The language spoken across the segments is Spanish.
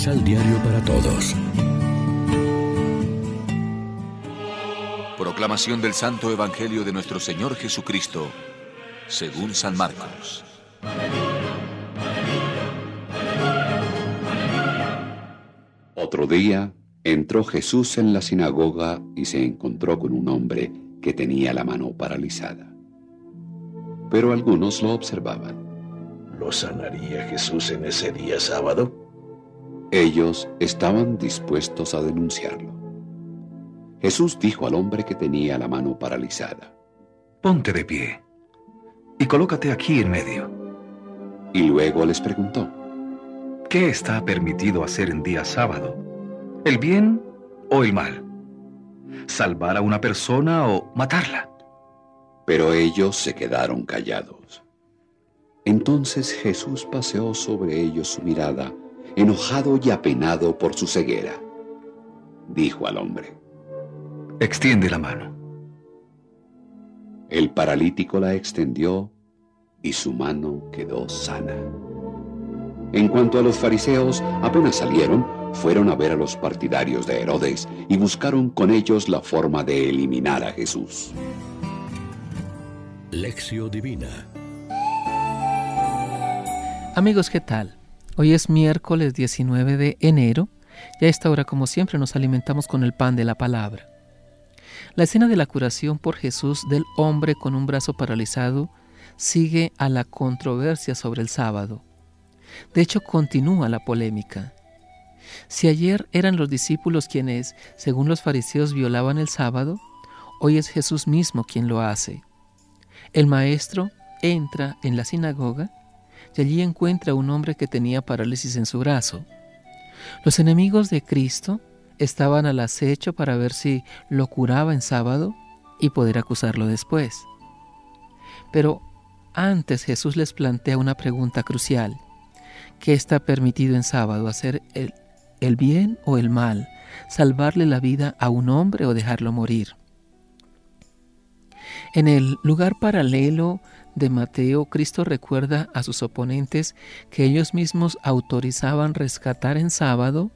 Misal Diario para Todos. Proclamación del Santo Evangelio de nuestro Señor Jesucristo, según San Marcos. Otro día entró Jesús en la sinagoga y se encontró con un hombre que tenía la mano paralizada. Pero algunos lo observaban. ¿Lo sanaría Jesús en ese día sábado? Ellos estaban dispuestos a denunciarlo. Jesús dijo al hombre que tenía la mano paralizada. Ponte de pie y colócate aquí en medio. Y luego les preguntó, ¿qué está permitido hacer en día sábado? ¿El bien o el mal? ¿Salvar a una persona o matarla? Pero ellos se quedaron callados. Entonces Jesús paseó sobre ellos su mirada, enojado y apenado por su ceguera. Dijo al hombre, Extiende la mano. El paralítico la extendió y su mano quedó sana. En cuanto a los fariseos, apenas salieron, fueron a ver a los partidarios de Herodes y buscaron con ellos la forma de eliminar a Jesús. Lección Divina Amigos, ¿qué tal? Hoy es miércoles 19 de enero y a esta hora, como siempre, nos alimentamos con el pan de la palabra. La escena de la curación por Jesús del hombre con un brazo paralizado sigue a la controversia sobre el sábado. De hecho, continúa la polémica. Si ayer eran los discípulos quienes, según los fariseos, violaban el sábado, hoy es Jesús mismo quien lo hace. El maestro entra en la sinagoga y allí encuentra a un hombre que tenía parálisis en su brazo. Los enemigos de Cristo estaban al acecho para ver si lo curaba en sábado y poder acusarlo después. Pero antes Jesús les plantea una pregunta crucial. ¿Qué está permitido en sábado? ¿Hacer el, el bien o el mal? ¿Salvarle la vida a un hombre o dejarlo morir? En el lugar paralelo de Mateo, Cristo recuerda a sus oponentes que ellos mismos autorizaban rescatar en sábado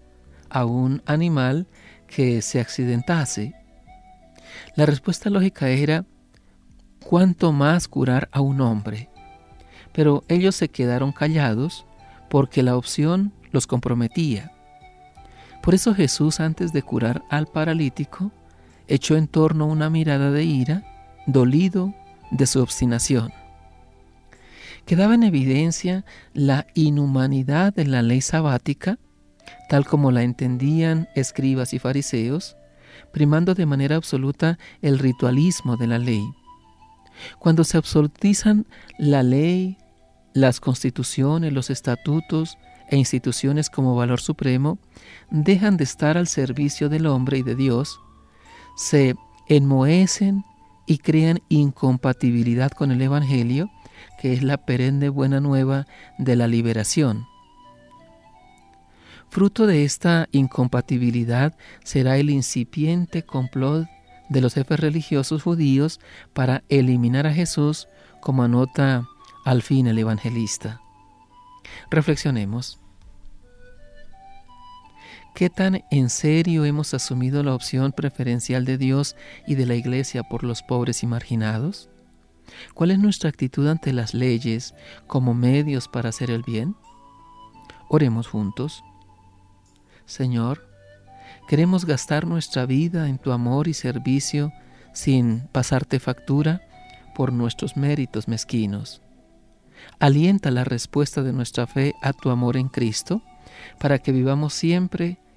a un animal que se accidentase? La respuesta lógica era, ¿cuánto más curar a un hombre? Pero ellos se quedaron callados porque la opción los comprometía. Por eso Jesús, antes de curar al paralítico, echó en torno una mirada de ira, dolido de su obstinación. Quedaba en evidencia la inhumanidad de la ley sabática tal como la entendían escribas y fariseos, primando de manera absoluta el ritualismo de la ley. Cuando se absolutizan la ley, las constituciones, los estatutos e instituciones como valor supremo, dejan de estar al servicio del hombre y de Dios, se enmohecen y crean incompatibilidad con el Evangelio, que es la perenne buena nueva de la liberación. Fruto de esta incompatibilidad será el incipiente complot de los jefes religiosos judíos para eliminar a Jesús, como anota al fin el evangelista. Reflexionemos. ¿Qué tan en serio hemos asumido la opción preferencial de Dios y de la Iglesia por los pobres y marginados? ¿Cuál es nuestra actitud ante las leyes como medios para hacer el bien? Oremos juntos. Señor, queremos gastar nuestra vida en tu amor y servicio sin pasarte factura por nuestros méritos mezquinos. Alienta la respuesta de nuestra fe a tu amor en Cristo, para que vivamos siempre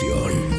Pan